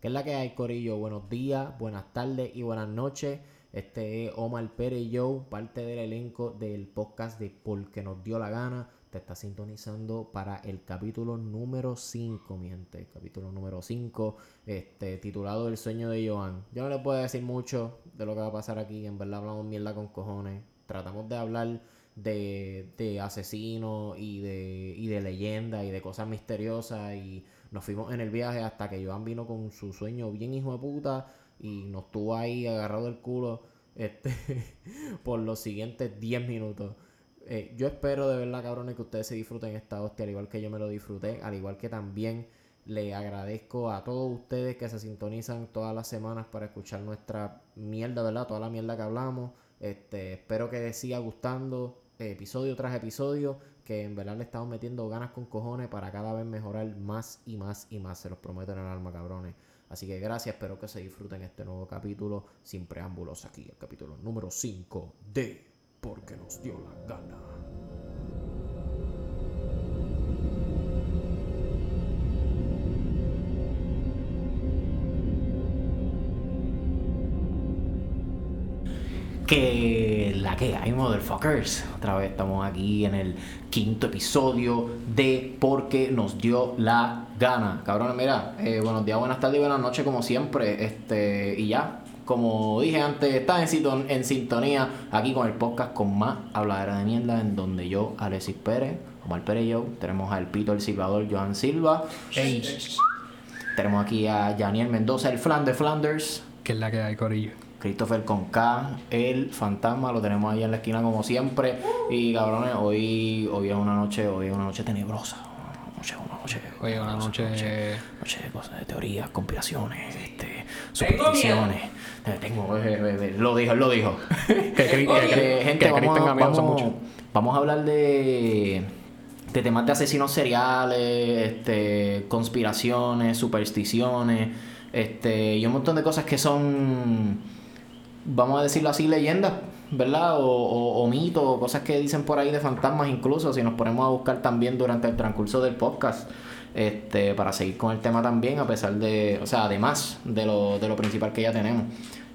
¿Qué es la que hay, Corillo? Buenos días, buenas tardes y buenas noches. Este es Omar Pérez Joe, parte del elenco del podcast de Porque nos dio la gana. Te está sintonizando para el capítulo número 5, mi gente. Capítulo número 5, este, titulado El sueño de Joan. Yo no le puedo decir mucho de lo que va a pasar aquí. En verdad hablamos mierda con cojones. Tratamos de hablar de, de asesinos y de, y de leyendas y de cosas misteriosas. Y nos fuimos en el viaje hasta que Joan vino con su sueño bien hijo de puta y nos tuvo ahí agarrado del culo este, por los siguientes 10 minutos. Eh, yo espero de verdad, cabrones, que ustedes se disfruten esta hostia, al igual que yo me lo disfruté, al igual que también le agradezco a todos ustedes que se sintonizan todas las semanas para escuchar nuestra mierda, ¿verdad? Toda la mierda que hablamos. Este, espero que siga gustando episodio tras episodio, que en verdad le estamos metiendo ganas con cojones para cada vez mejorar más y más y más, se los prometo en el alma, cabrones. Así que gracias, espero que se disfruten este nuevo capítulo sin preámbulos aquí, el capítulo número 5 de Porque nos dio la gana. Que la que hay, motherfuckers. Otra vez estamos aquí en el quinto episodio de Porque nos dio la gana. Cabrones, mira, eh, buenos días, buenas tardes y buenas noches, como siempre. Este, y ya, como dije antes, estás en, sinton- en sintonía aquí con el podcast con más habladera de mierda, en donde yo, Alexis Pérez, Omar Pérez y yo, tenemos al Pito, el Silvador, Joan Silva. Tenemos aquí a Janiel Mendoza, el Flan de Flanders. Que es la que hay, Corillo. Christopher con K, el fantasma, lo tenemos ahí en la esquina como siempre. Y cabrones, hoy, hoy es una noche, hoy es una noche tenebrosa. Una noche, una noche. Hoy es una noche. noche de cosas, de teorías, conspiraciones, este, supersticiones. Eh, Tengo, eh, eh, eh, lo dijo, lo dijo. Que gente, que vamos, tenga miedo, vamos- muchos. vamos a hablar de, de temas de asesinos seriales, este, conspiraciones, supersticiones, este, y un montón de cosas que son, vamos a decirlo así, leyendas, ¿verdad? O, o, o mitos, o cosas que dicen por ahí de fantasmas incluso, si nos ponemos a buscar también durante el transcurso del podcast. Este, para seguir con el tema también, a pesar de, o sea, además de lo, de lo principal que ya tenemos.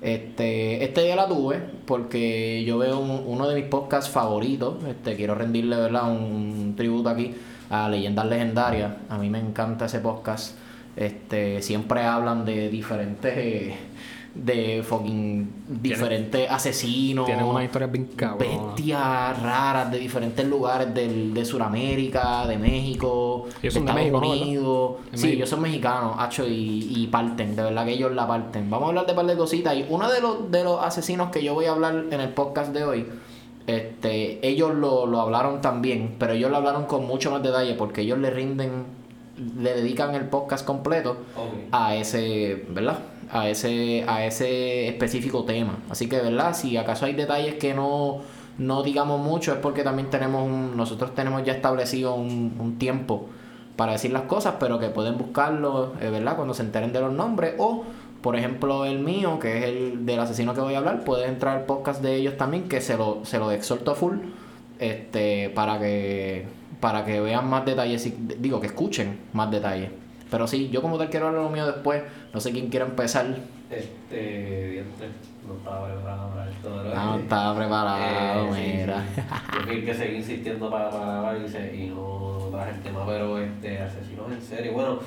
Este, este día la tuve porque yo veo un- uno de mis podcasts favoritos. Este, quiero rendirle ¿verdad? Un, un tributo aquí a Leyendas Legendarias. A mí me encanta ese podcast. Este, siempre hablan de diferentes eh, de fucking diferentes asesinos. Tienen una historia bien cabrón. Bestias raras de diferentes lugares del, de Sudamérica, de México, Ellos de Estados México, ¿no? Unidos. De Sí, ellos son mexicanos, hacho, y, y parten, de verdad que ellos la parten. Vamos a hablar de un par de cositas. Y uno de los, de los asesinos que yo voy a hablar en el podcast de hoy, este, ellos lo, lo hablaron también, pero ellos lo hablaron con mucho más detalle porque ellos le rinden, le dedican el podcast completo a ese, ¿verdad? A ese, a ese específico tema. Así que, ¿verdad? Si acaso hay detalles que no, no digamos mucho, es porque también tenemos un, nosotros tenemos ya establecido un, tiempo para decir las cosas, pero que pueden buscarlo, eh, ¿verdad? Cuando se enteren de los nombres. O, por ejemplo, el mío, que es el del asesino que voy a hablar, puede entrar al podcast de ellos también, que se lo, se lo exhorto full, este, para que, para que vean más detalles, y- digo, que escuchen más detalles. Pero sí, yo como tal quiero hablar lo mío después, no sé quién quiere empezar. Este, no estaba preparado para esto, No, estaba preparado, eh, mira. sí. Yo fui que seguí insistiendo para, para grabar y, se- y no traje el tema, pero este, asesinos en serie. Bueno,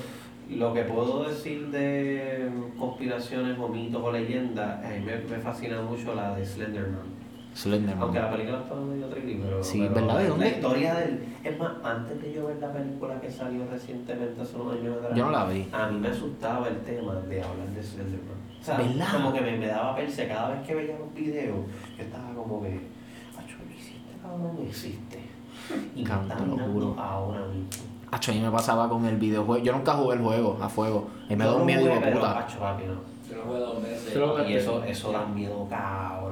lo que puedo decir de conspiraciones o mitos o leyendas, a mí me, me fascina mucho la de Slenderman. Slenderman. Aunque la película está medio tricky, pero. Sí, pero ¿verdad? ¿De la- dónde? La historia del. Es más, antes de yo ver la película que salió recientemente, hace unos años atrás. Yo no la vi. A mí me asustaba el tema de hablar de Slenderman. O sea, ¿Verdad? como que me, me daba perse cada vez que veía los videos. Yo estaba como que. Acho, no existe, cabrón, no existe. Y te lo juro. ahora mismo. Acho, a mí me pasaba con el videojuego. Yo nunca jugué el juego a fuego. Y me da Yo un miedo de puta. acho, papi, no. Yo lo jugué dos veces. Y eso, eso da miedo, cabrón.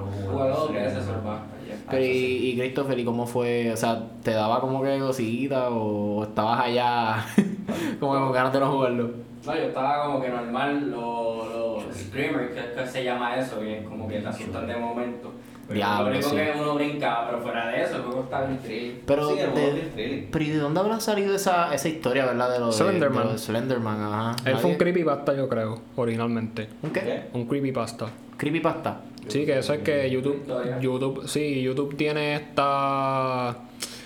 Pero y, y Christopher, ¿y cómo fue? O sea, ¿te daba como que cosita o estabas allá como que con ganas de no jugarlo? No, yo estaba como que normal, lo, lo, screamer, que, que se llama eso, y es como que te asustan de momento. Pero Diablo, lo único sí. que uno brinca, pero fuera de eso, el juego está bien triste. Pero, Sí, de, bien thrilling. pero ¿y de dónde habrá salido esa, esa historia, verdad? De lo de Slenderman. de lo de Slenderman, ajá. Él fue un creepypasta, yo creo, originalmente. ¿Un qué? ¿Qué? Un creepypasta. Creepypasta. Sí, que eso es que YouTube. YouTube, sí, YouTube tiene esta...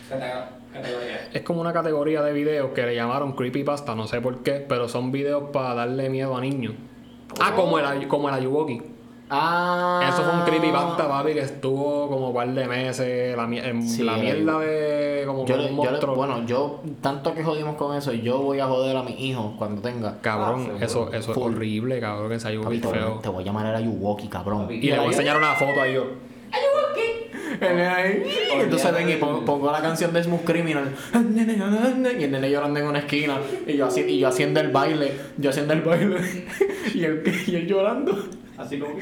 Categoría. Es como una categoría de videos que le llamaron creepypasta, no sé por qué, pero son videos para darle miedo a niños. Ah, como el, como el. Ah. Eso fue un creepypasta, papi, que estuvo como un par de meses, la, en Sí, la mierda de como Yo, un yo bueno, yo, tanto que jodimos con eso, yo voy a joder a mis hijos cuando tenga. Cabrón, Ah, eso, eso es horrible, cabrón, que voy, feo. te voy a llamar a Yuwoki, cabrón. Papi, Y le voy a enseñar una foto ahí yo. Y entonces ven y pongo, pongo la canción de Smooth Criminal. Y el nene llorando en una esquina. Y yo, haci- y yo haciendo el baile. Yo haciendo el baile. Y él, y él llorando. Así como.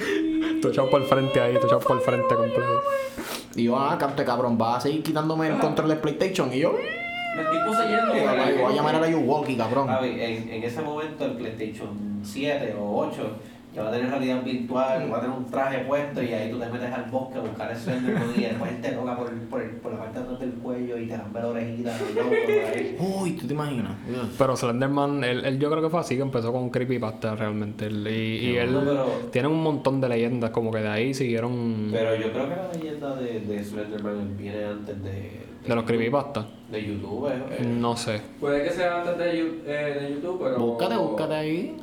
Tú echado por el frente ahí, tú echado por el frente completo. Y yo, ah, cante cabrón, va a seguir quitándome el control de PlayStation. Y yo, Me estoy poseyendo. voy a llamar a Yuwoki, cabrón. En, en ese momento el PlayStation 7 o 8 ya va a tener realidad virtual, va a tener un traje puesto y ahí tú te metes al bosque a buscar el Slenderman y después él te toca por, por, por la parte de atrás del cuello y te lambe la orejita. Uy, ¿tú te imaginas? Pero Slenderman, él, él yo creo que fue así que empezó con creepypasta realmente. Él- y y él pero- tiene un montón de leyendas, como que de ahí siguieron Pero yo creo que la leyenda de, de Slenderman viene antes de... de los creepypastas. De YouTube, eh. No sé. Puede que sea antes de, eh, de YouTube, pero. Búscate, búscate ahí.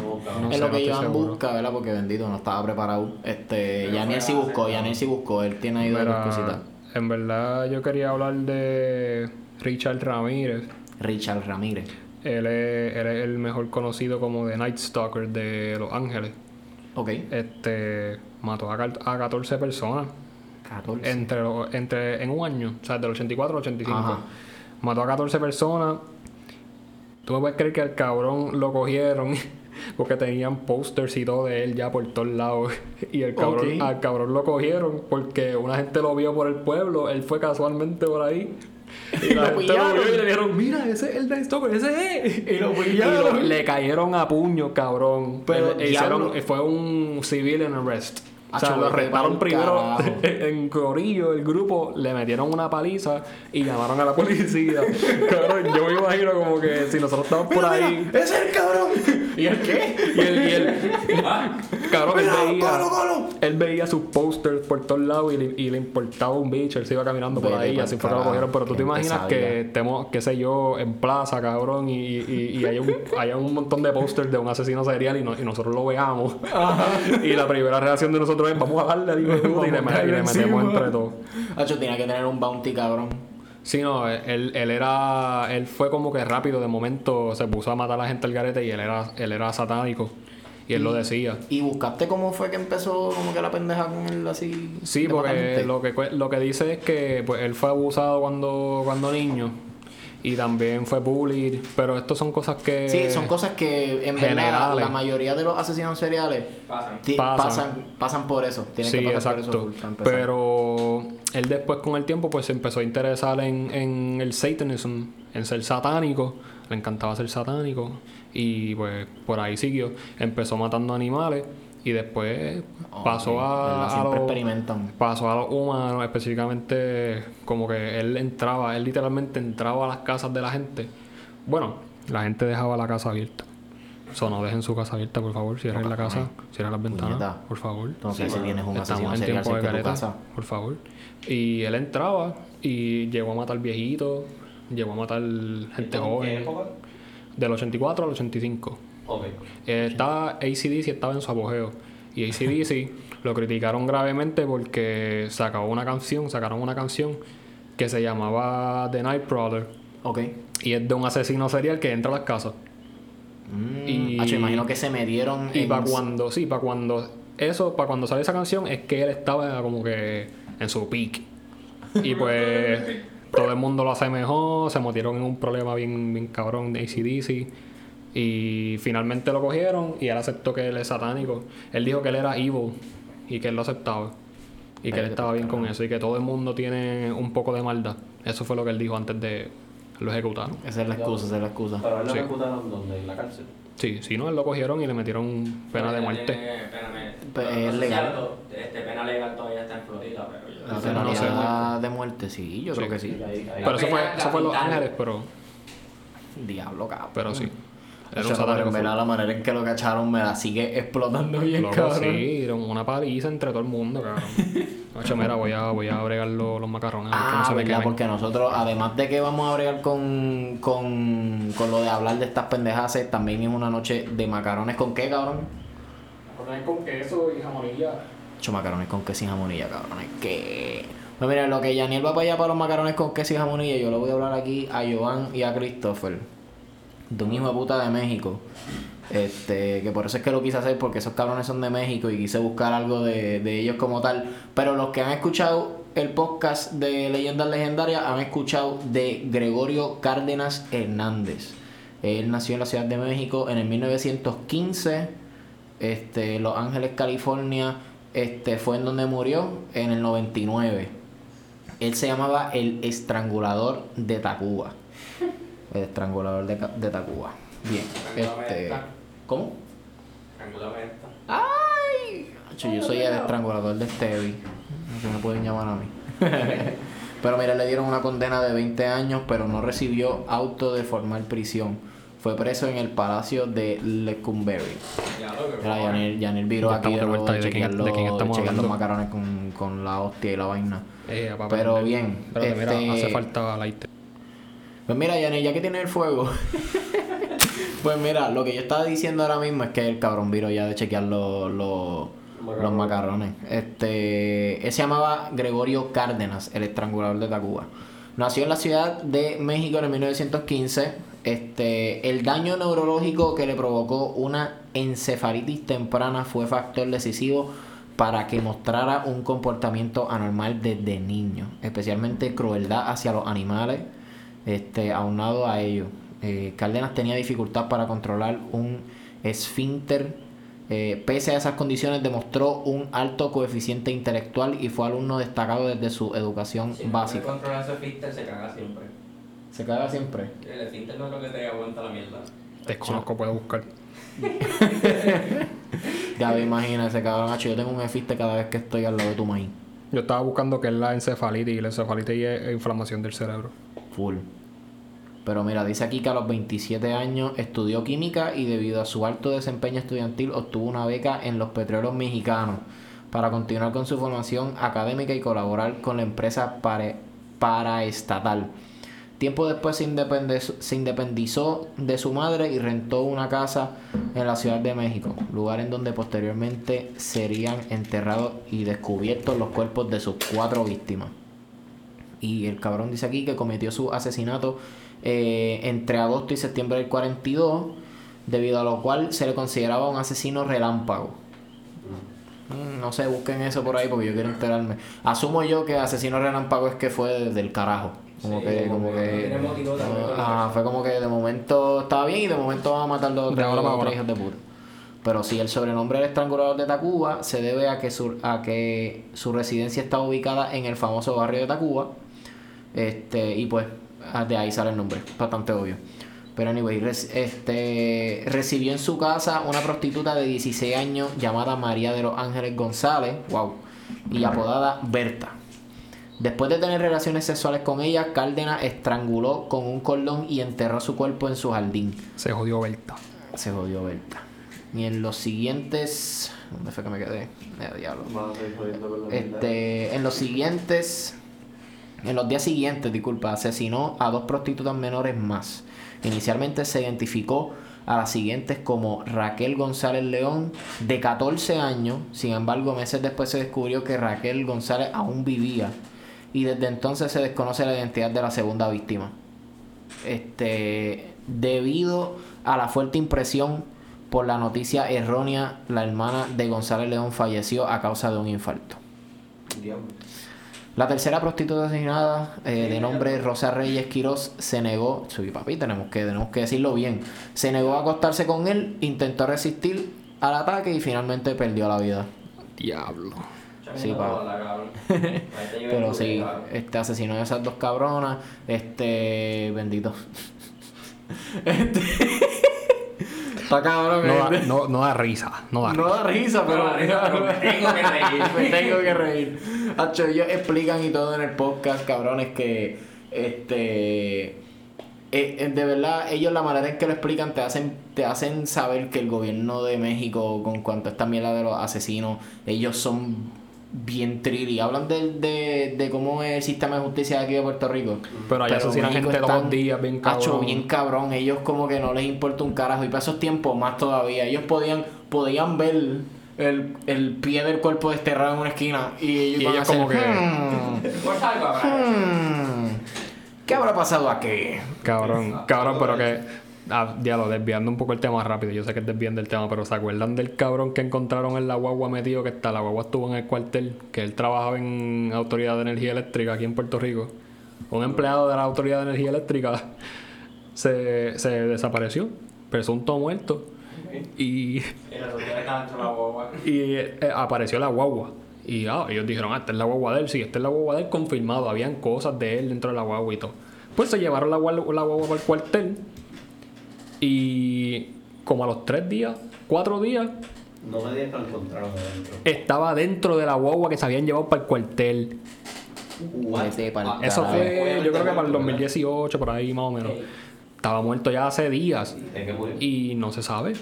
No, es sé, lo que Joan busca, ¿verdad? Porque bendito no estaba preparado. Este, Yaniel sí buscó. Yaniel sí buscó. Él tiene ahí dos Mira, cositas. en verdad yo quería hablar de Richard Ramírez. Richard Ramírez. Él es, él es el mejor conocido como The Night Stalker de Los Ángeles. Ok. Este mató a, a 14 personas 14. entre, entre en un año, o sea, del 84 al 85. Ajá. Mató a 14 personas. Tú me puedes creer que al cabrón lo cogieron porque tenían posters y todo de él ya por todos lados. Y el cabrón, Ok. al cabrón lo cogieron porque una gente lo vio por el pueblo. Él fue casualmente por ahí. Y la lo gente lo vio y pillaron. le dijeron, mira, ese es el Night Stalker, ese es. Y lo Y pillaron. lo- le cayeron a puño, cabrón. Pero, Le- hicieron, fue un civilian arrest. O sea, lo pa'l primero carajo. en corillo, el grupo, le metieron una paliza y llamaron a la policía. cabrón, yo me imagino como que si nosotros estamos por Mira, ahí. mira, ¡Ese es el cabrón! ¿Y el qué? Y él, y él, cabrón, él veía, colo, colo. él veía sus posters por todos lados y le, y le importaba un bicho, él se iba caminando por ahí, así fue que lo cogieron. Pero tú te imaginas que estemos, qué sé yo, en plaza, cabrón, y, y, y hay, un, hay un montón de posters de un asesino serial y, no- y nosotros lo veamos. y la primera reacción de nosotros es, vamos a darle puta", y le, metemos entre todos. Hacho, tenía que tener un bounty, cabrón. Sí, no, él, él era, él fue como que rápido, de momento se puso a matar a la gente al garete y él era, él era satánico. Y él lo decía. ¿Y buscaste cómo fue que empezó como que la pendeja con él así? Sí, porque lo que, lo que dice es que pues, él fue abusado cuando, cuando niño y también fue bullied, pero estas son cosas que... Sí, son cosas que en verdad la mayoría de los asesinos seriales Pasan. Pasan. pasan. pasan por eso. Tienen Sí, que pasar exacto. por eso. Pero él después con el tiempo pues se empezó a interesar en, en el satanism, en ser satánico. Le encantaba ser satánico. Y pues por ahí siguió. Empezó matando animales. Y después pasó a, a Siempre los- pasó a los humanos, específicamente como que él entraba, él literalmente entraba a las casas de la gente. Bueno, la gente dejaba la casa abierta. So, no dejen su casa abierta, por favor. Cierren la casa, cierren las ventanas, Puñeta. por favor. Entonces, si tienes un Estamos en tiempo de careta, casa. por favor. Y él entraba y llegó a matar viejitos, llegó a matar gente ¿En qué joven. época? Del 84 al 85. Ok. Eh, estaba ACDC estaba en su apogeo. Y ACDC lo criticaron gravemente porque sacó una canción, sacaron una canción que se llamaba The Night Prowler. Ok. Y es de un asesino serial que entra a las casas. Mm, Y- hacho, imagino que se me dieron Y en- para cuando, sí, para cuando eso, para cuando sale esa canción, es que él estaba como que en su peak. Y pues todo el mundo lo asemejó, se metieron en un problema bien, bien cabrón de ACDC. Y finalmente lo cogieron y él aceptó que él es satánico. Él dijo que él era evil y que él lo aceptaba. Y que él estaba bien con eso y que todo el mundo tiene un poco de maldad. Eso fue lo que él dijo antes de lo ejecutaron. Esa es la excusa, esa es la excusa. Pero a él lo Sí. ejecutaron donde, en la cárcel. Sí, si no, él lo cogieron y le metieron pena de muerte. Tiene Pena, es legal. este, pena legal todavía está en Florida, pero yo La sé, no sé. de muerte, sí, yo creo que sí. Pero eso fue, eso fue Los. Ángeles, pero, Diablo, cabrón. pero sí. Era Eso, un pero satánico en verdad full. la manera en que lo cacharon me la sigue explotando bien, Loco, cabrón. sí, era una paliza entre todo el mundo, cabrón. Ocho, mira, voy a, voy a bregar los, los macarrones. que no Ah, se me verdad, quemen. porque nosotros, además de que vamos a bregar con, con, con lo de hablar de estas pendejas, también es una noche de macarones con qué, cabrón. Macarrones con queso y jamonilla. Ocho macarones con queso y jamonilla, cabrones. Que. Pues mira, lo que Yaniel va para allá para los macarones con queso y jamonilla, yo le voy a hablar aquí a Joan y a Christopher. De un hijo de puta de México. Este, que por eso es que lo quise hacer, porque esos cabrones son de México y quise buscar algo de, de ellos como tal. Pero los que han escuchado el podcast de Leyendas Legendarias han escuchado de Gregorio Cárdenas Hernández. Él nació en la Ciudad de México en el 1915 este, Los Ángeles, California, este, fue en donde murió en el 99. Él se llamaba el estrangulador de Tacuba. El estrangulador de, de Tacuba. Bien. Este, ¿Cómo? Triangulame esta. ¡Ay! Yo soy el estrangulador de Stevie. No me pueden llamar a mí. pero mira, le dieron una condena de 20 años, pero no recibió auto de formal prisión. Fue preso en el palacio de Lecumberri. Ya lo que Mira, Yanel, Yanel viró Ya aquí de vuelta de de quién- de quién estamos chequear los macarones con, con la hostia y la vaina. Eh, papá, Pero bien, mira, este- hace falta lighter. Pues mira, Yanel, ya que tiene el fuego. pues mira, lo que yo estaba diciendo ahora mismo es que el cabrón viro ya de chequear los, los, los macarrones. Este, él se llamaba Gregorio Cárdenas, el estrangulador de Tacuba. Nació en la Ciudad de México en el 1915. Este, el daño neurológico que le provocó una encefalitis temprana fue factor decisivo para que mostrara un comportamiento anormal desde niño, especialmente crueldad hacia los animales, este, aunado a ello. eh, Cárdenas tenía dificultad para controlar un esfínter. eh, pese a esas condiciones, demostró un alto coeficiente intelectual y fue alumno destacado desde su educación Si no básica. puede controlar ese filter, se caga siempre. Se caga siempre. El filter no es lo que te aguanta la mierda. Desconozco, puedo buscar. Ya me imagino ese cabrón. Hacho, yo tengo un esfínter cada vez que estoy al lado de tu maíz. Yo estaba buscando qué es la encefalitis y la encefalitis es inflamación del cerebro. Full. Pero mira, dice aquí que a los 27 años estudió química y debido a su alto desempeño estudiantil obtuvo una beca en los petróleos mexicanos para continuar con su formación académica y colaborar con la empresa paraestatal. Tiempo después se se independizó de su madre y rentó una casa en la Ciudad de México, lugar en donde posteriormente serían enterrados y descubiertos los cuerpos de sus cuatro víctimas. Y el cabrón dice aquí que cometió su asesinato eh, entre agosto y septiembre del 42, debido a lo cual se le consideraba un asesino relámpago. Mm, No sé, busquen eso por ahí porque yo quiero enterarme. Asumo yo que asesino relámpago es que fue del carajo. Como Sí, que, como como que que. motivo. Ah, fue como que de momento estaba bien y de momento vamos a matar para ahora. hijos de puta. Pero sí, el sobrenombre del estrangulador de Tacuba se debe a que su, a que su residencia está ubicada en el famoso barrio de Tacuba. Este, y pues ah, de ahí sale el nombre, bastante obvio. Pero anyway, res- este, recibió en su casa una prostituta de 16 años llamada María de los Ángeles González, wow, y apodada Berta. Después de tener relaciones sexuales con ella, Cárdenas estranguló con un cordón y enterró su cuerpo en su jardín. Se jodió Berta. Se jodió Berta. Y en los siguientes. ¿Dónde fue que me quedé? Eh, diablo. Este, en los siguientes, en los días siguientes, disculpa, asesinó a dos prostitutas menores más. Inicialmente se identificó a las siguientes como Raquel González León, de 14 años. Sin embargo, meses después se descubrió que Raquel González aún vivía. Y desde entonces se desconoce la identidad de la segunda víctima. Este, debido a la fuerte impresión por la noticia errónea, la hermana de González León falleció a causa de un infarto. Diablo. La tercera prostituta asesinada, eh, de nombre Rosa Reyes Quiroz, se negó, sí, papi, tenemos que, tenemos que decirlo bien, se negó a acostarse con él, intentó resistir al ataque y finalmente perdió la vida. Diablo. Sí, pa. Pero Pero sí, este asesinó a esas dos cabronas, este, bendito. Este, Está cabrón. No da, ¿viste? no, no da risa, no da No risa. da risa, pero, No da risa, pero me tengo que reír. me tengo que reír. Hacho, ellos explican y todo en el podcast, cabrones, que este eh, eh, de verdad, ellos la manera en que lo explican te hacen, te hacen saber que el gobierno de México, con cuanto a esta mierda de los asesinos, ellos son bien trilly. Hablan de, de, de cómo es el sistema de justicia de aquí de Puerto Rico. Pero allá asesinan gente todos los días, bien Hacho, cabrón. bien cabrón. Ellos como que no les importa un carajo. Y para esos tiempos más todavía. Ellos podían, podían ver el, el pie del cuerpo desterrado en una esquina. Y ellos, Y a ellos hacer, como que- "Hmm, hmm, ¿Qué habrá pasado aquí? Cabrón, cabrón, pero que. Ah, diablo, desviando un poco el tema rápido. Yo sé que es desviando el tema, pero ¿se acuerdan del cabrón que encontraron en la guagua metido que está? La guagua estuvo en el cuartel, que él trabajaba en Autoridad de Energía Eléctrica aquí en Puerto Rico. Un empleado de la Autoridad de Energía Eléctrica se, se desapareció, presunto muerto. Y Y las autoridades estaban dentro de la guagua. y eh, apareció la guagua. Y ah, ellos dijeron, ah, esta es la guagua de él. Sí, esta es la guagua de él confirmado. Habían cosas de él dentro de la guagua y todo. Pues se llevaron la la guagua para el cuartel. Y como a los tres días, cuatro días, No me digas que lo encontraron adentro. estaba dentro de la guagua que se habían llevado para el cuartel. Ah, Eso fue, yo creo que para el muerto, 2018, por ahí más o menos. Estaba muerto ya hace días. Y no se sabe.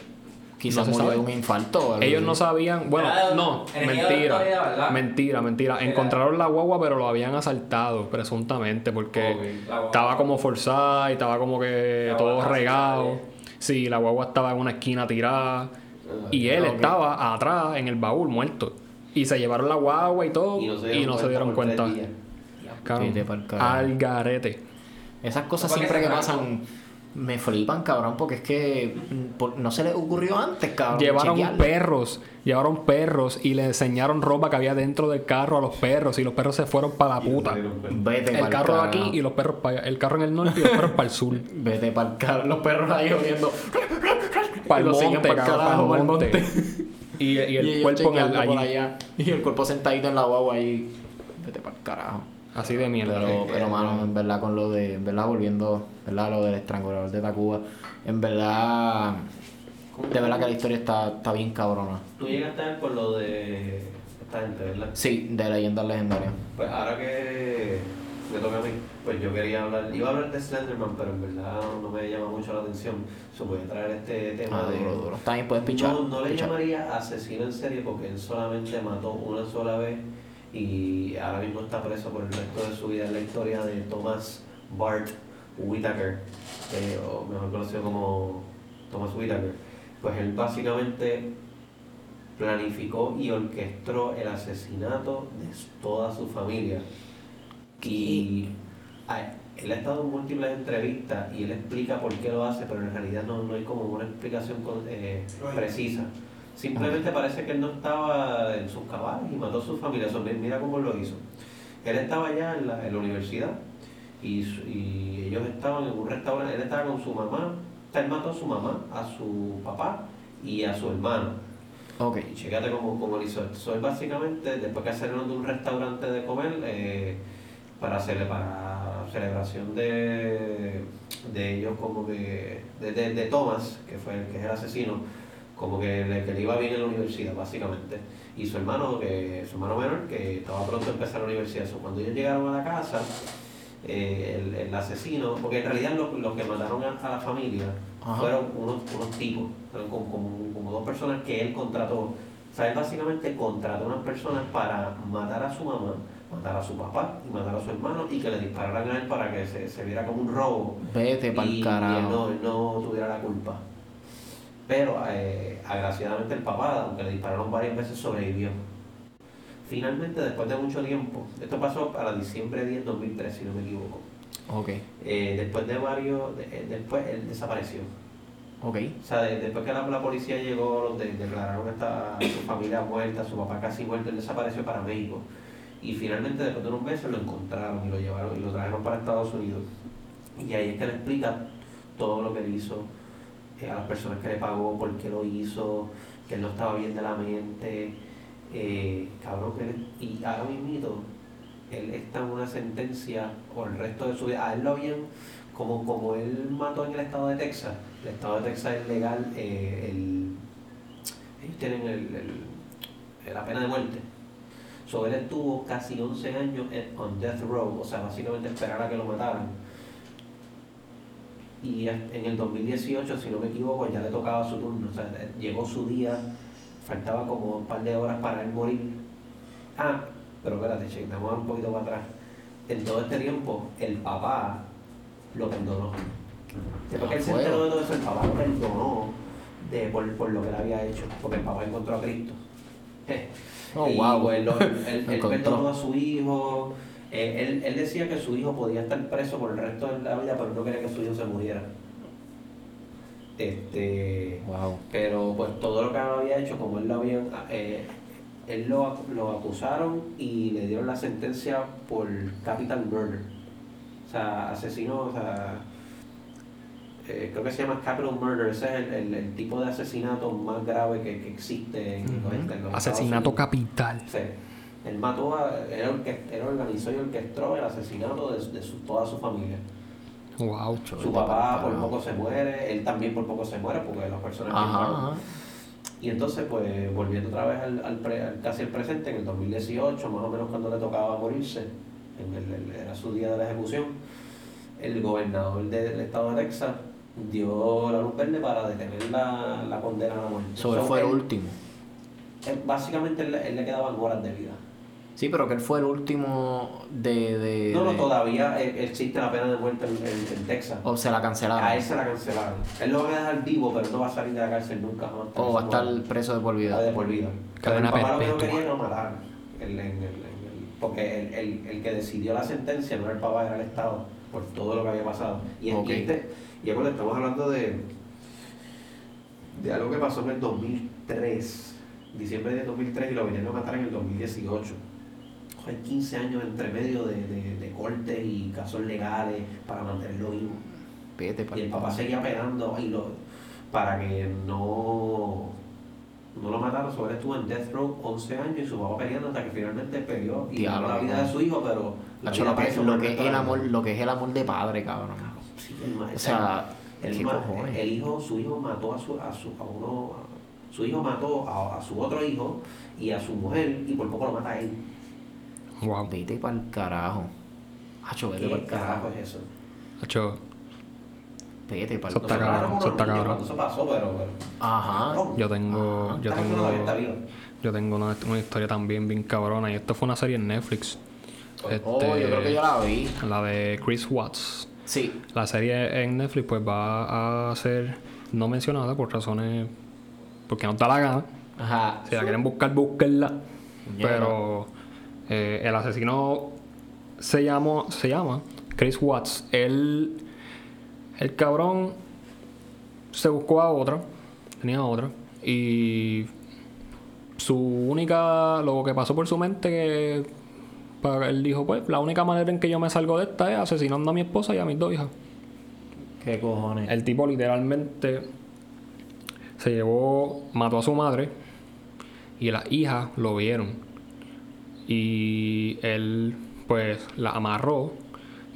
Quizás No se murió de un infarto. Ellos no sabían, bueno, no, mentira, mentira, mentira. Encontraron la guagua, pero lo habían asaltado, presuntamente, porque estaba como forzada y estaba como que todo regado. Sí, la guagua estaba en una esquina tirada y él ok. estaba atrás en el baúl muerto. Y se llevaron la guagua y todo y no se dieron, cuenta. carajo. al garete. Esas cosas ¿Por qué siempre se que pasan me flipan, cabrón, porque es que mm, por- no se les ocurrió antes, cabrón. Llevaron chequearle. perros, llevaron perros y le enseñaron ropa que había dentro del carro a los perros y los perros se fueron para la puta. Vete El carro de aquí y los perros para allá. El carro en el norte y los perros para el sur. Vete para el carajo. Los perros ahí oyendo. Para el monte, carajo, pa'l monte. Y, y el cuerpo en el, allí. allá. Y el cuerpo sentadito en la guagua ahí. Vete para el carajo. Así de mierda. Pero, pero mano, en verdad, con lo de. En verdad, volviendo. ¿Verdad? Lo del estrangulador de Tacuba. En verdad. De verdad que la historia está, está bien cabrona. Tú llegaste a ver por lo de esta gente, ¿verdad? Sí, de leyendas legendarias. Pues ahora que me toca a mí, pues yo quería hablar, iba a hablar de Slenderman, pero en verdad no me llama mucho la atención. Voy a traer este tema Ah, de. duro, duro. También puedes pichar. No, no le pichar. llamaría asesino en serie porque él solamente mató una sola vez y ahora mismo está preso por el resto de su vida. Es la historia de Thomas Bart Whitaker, eh, o mejor conocido como Thomas Whitaker. Pues él básicamente planificó y orquestó el asesinato de toda su familia. Y él ha estado en múltiples entrevistas y él explica por qué lo hace, pero en realidad no, no hay como una explicación con- eh, precisa. Simplemente parece que él no estaba en sus cabales y mató a su familia. Mira cómo lo hizo. Él estaba allá en la, en la universidad y, y ellos estaban en un restaurante. Él estaba con su mamá. Él mató a su mamá, a su papá y a su hermano. Ok. Y chécate cómo, cómo lo hizo. Soy básicamente, después que salieron de un restaurante de comer, eh, para, cele- para celebración de, de ellos, como que, de, de, de Thomas, que fue el que es el asesino, como que le, que le iba bien en la universidad, básicamente. Y su hermano, que, su hermano menor, que estaba pronto a empezar la universidad. So, cuando ellos llegaron a la casa, eh, el, el asesino, porque en realidad los, los que mataron a, a la familia Ajá. fueron unos, unos tipos, fueron como, como, como dos personas que él contrató. O sea, él básicamente contrató a unas personas para matar a su mamá, matar a su papá y matar a su hermano y que le dispararan a él para que se, se viera como un robo Vete y, para y el él carajo. no, él no tuviera la culpa. Pero eh, agraciadamente el papá, aunque le dispararon varias veces, sobrevivió. Finalmente, después de mucho tiempo, esto pasó para diciembre 10 2003, si no me equivoco. Ok. Eh, después de varios, de- eh, después él desapareció. Ok. O sea, de- después que la, la policía llegó, los de- declararon esta, su familia muerta, su papá casi muerto, él desapareció para México. Y finalmente, después de unos meses, lo encontraron y lo llevaron y lo trajeron para Estados Unidos. Y ahí es que le explica todo lo que él hizo, a las personas que le pagó, por qué lo hizo, que él no estaba bien de la mente. Eh, cabrón, él- y ahora mismo él está en una sentencia por el resto de su vida. A él lo habían, como, como él mató en el estado de Texas, el estado de Texas es legal, eh, el, ellos tienen el, el- la pena de muerte. So, él estuvo casi 11 años en- on death row, o sea, básicamente esperar a que lo mataran. Y en el 2018, si no me equivoco, ya le tocaba su turno, o sea, llegó su día, faltaba como un par de horas para él morir. Ah, pero espérate, che, dar un poquito para atrás. En todo este tiempo, el papá lo perdonó. Después que él se Ah, enteró de todo eso, el papá lo perdonó de, por, por lo que él había hecho, porque el papá encontró a Cristo. Oh, y wow. pues, él, perdonó a su hijo. Eh, él, él decía que su hijo podía estar preso por el resto de la vida, pero no quería que su hijo se muriera. Este, Wow. pero pues todo lo que había hecho, como él lo había, eh, él lo, lo acusaron y le dieron la sentencia por capital murder. O sea, asesino, o sea, eh, creo que se llama capital murder, ese es el, el- el tipo de asesinato más grave que, que existe en, los- en los Asesinato capital. Sí. Él mató a, él, él organizó y orquestó el asesinato de, de su- toda su familia. Wow. Su papá por poco se muere, él también por poco se muere porque las personas Ajá. Y entonces, pues, volviendo otra vez al, al pre- al casi el presente, en el 2018, más o menos cuando le tocaba morirse, en el- el- era su día de la ejecución, el gobernador de- del estado de Texas dio la luz verde para detener la, la condena a la muerte. So, él So, fue el último. él- básicamente, él, él le quedaban horas de vida. Sí, pero que él fue el último de... de No, no, de- todavía eh, existe la pena de muerte en, en- en Texas. O se la cancelaron. A él se la cancelaron. Él lo van a dejar vivo, pero no va a salir de la cárcel nunca. O va a estar preso de por vida. de por vida. Pero el papá lo que no quería era matar. El, el- porque el, el, el que decidió la sentencia no era el papá, era el Estado, por todo lo que había pasado. Y, en- Ok. y este, y acuérdate, estamos hablando de, de algo que pasó en el 2003, diciembre de 2003, y lo vinieron a matar en el 2018. Hay 15 años entre medio de, de, de cortes y casos legales para mantenerlo vivo. Y el papá seguía pegando y lo, para que no, no lo mataran. Sobre estuvo en Death Row 11 años y su papá peleando hasta que finalmente peleó y Diablo, la vida de su hijo, pero la lo que, preso lo que es el amor, lo que es el amor de padre, cabrón. Sí, el ma- O sea, el hijo, su hijo mató a su, a su, a uno, su hijo mató a, a su otro hijo y a su mujer y por poco lo mata a él. Wow. Vete pa'l carajo. Hacho, vete pa'l ¿Qué carajo. es eso? Hacho, Vete está Nosotros carajo. eso está cabrón. Eso pasó, pero... pero Ajá. yo tengo, Esta yo tengo, está yo tengo una, una historia también bien cabrona y esto fue una serie en Netflix. Oh, Este, yo creo que yo la vi. La de Chris Watts. Sí. La serie en Netflix pues va a ser no mencionada por razones porque nos da la gana. Ajá. Si la quieren buscar, búsquenla. Pero eh, el asesino se llamó, se llama Chris Watts. Él, el cabrón se buscó a otra, tenía otra, y su única, lo que pasó por su mente, que para- él dijo, pues, la única manera en que yo me salgo de esta es asesinando a mi esposa y a mis dos hijas. ¿Qué cojones? El tipo literalmente se llevó, mató a su madre y las hijas lo vieron. Y él pues la amarró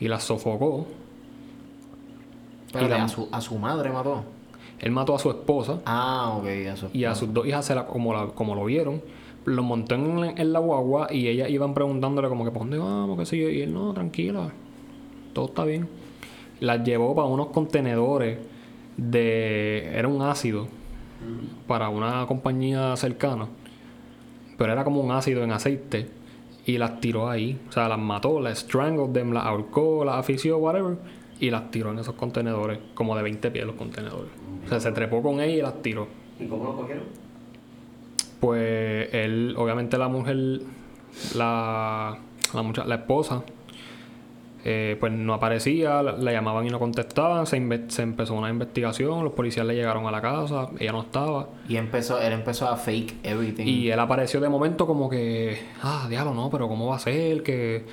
y la sofocó. Y la- a, su, a su madre mató. Él mató a su esposa Ah, ok, a su y a sus dos hijas, se la- como, la- como lo vieron, lo montó en, en la guagua y ellas iban preguntándole como que, ¿por dónde vamos? ¿Qué sé yo? Y él, no, tranquila, todo está bien. Las llevó para unos contenedores de... Era un ácido para una compañía cercana, pero era como un ácido en aceite y las tiró ahí. O sea, las mató, las strangled them, las ahorcó, las afició, whatever, y las tiró en esos contenedores, como de 20 pies los contenedores. O sea, se trepó con ella y las tiró. ¿Y cómo lo cogieron? Pues él, obviamente la mujer, la, la, mucha- la esposa, eh, pues no aparecía, la, la llamaban y no contestaban, se, se empezó una investigación, los policías le llegaron a la casa, ella no estaba. Y empezó, él empezó a fake everything. Y él apareció de momento como que, ah, diablo, no, pero ¿cómo va a ser? Que,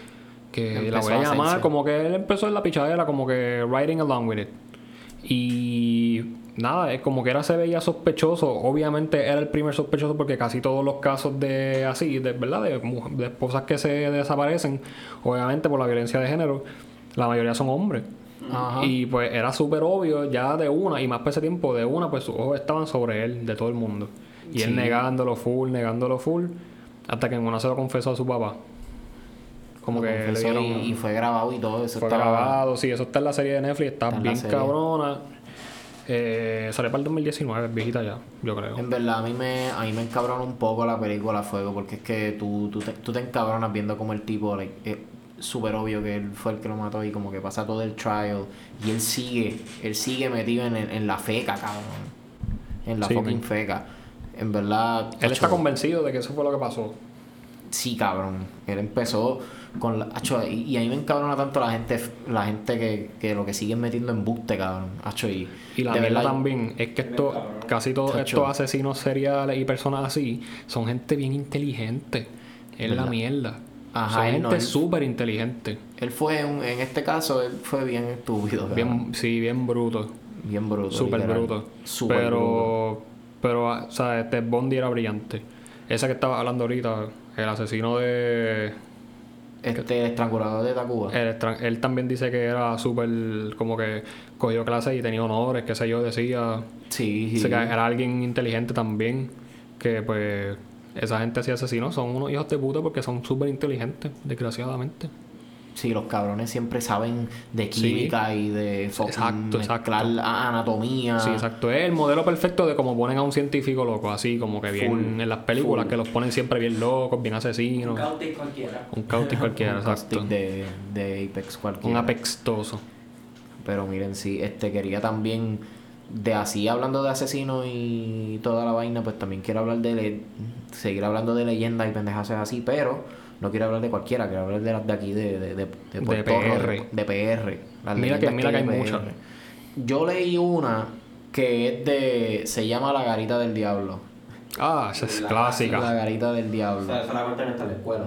que la voy a a llamar. Como que él empezó en la pichadera, como que riding along with it. Y nada, es como que era se veía sospechoso. Obviamente era el primer sospechoso porque casi todos los casos de así, de verdad, de, de esposas que se desaparecen, obviamente por la violencia de género, la mayoría son hombres. Ajá. Y pues era súper obvio ya de una, y más por ese tiempo, de una, pues sus ojos estaban sobre él, de todo el mundo. Y Sí. él negándolo full, negándolo full, hasta que en una se lo confesó a su papá. Como Lo que le confesó dieron. y, y fue grabado y todo eso. fue estaba- grabado, sí, eso está en la serie de Netflix, está, bien cabrona. Eh, salió para el 2019, es viejita ya, yo creo. En verdad, a mí me, a mí me encabrona un poco la película Fuego, porque es que tú, tú, te, tú te encabronas viendo como el tipo, like, es súper obvio que él fue el que lo mató y como que pasa todo el trial y él sigue, él sigue metido en, en la feca, cabrón. En la Sí, fucking man. feca. En verdad... Él está convencido de que eso fue lo que pasó. Sí, cabrón. Él empezó con la... acho, y, y a mí me encabrona tanto la gente la gente que, que lo que siguen metiendo en buste, cabrón. Acho, y, Y la verdad- también es que esto, casi todos estos asesinos seriales y personas así son gente bien inteligente. Es la mierda. Ajá, son él gente no, súper inteligente. Él fue, un- en este caso, él fue bien estúpido, cabrón. Bien, sí, bien bruto. Bien bruto. Súper literal. bruto. Súper pero, bruto. pero, o sea, este Bondi era brillante. Ese que estaba hablando ahorita, el asesino de. Este el estrangulador de Tacuba. Él, también dice que era súper. Como que cogió clases y tenía honores, qué sé yo, decía. sí, sí. Que era alguien inteligente también. Que pues. Esa gente así asesinos son unos hijos de puta porque son súper inteligentes, desgraciadamente. Sí, los cabrones siempre saben de química y de Exacto, exacto. anatomía. Sí, exacto. Es el modelo perfecto de cómo ponen a un científico loco, así como que bien Full, en las películas, full. que los ponen siempre bien locos, bien Un asesinos. cautic cualquiera. Un cautic cualquiera, Un exacto. de, de Apex cualquiera. Un apextoso. Pero miren, sí, este quería también de así hablando de asesinos y toda la vaina, pues también quiero hablar de le- seguir hablando de leyendas y pendejas así, pero no quiero hablar de cualquiera, quiero hablar de las de aquí de, de, de, de Puerto PR. Rico, de PR. las Mira que- mira que hay muchas. Yo leí una que es de se llama La Garita del Diablo. Ah, esa es La- La clásica. Garita del O Diablo. sea, eso la cuentan en la escuela.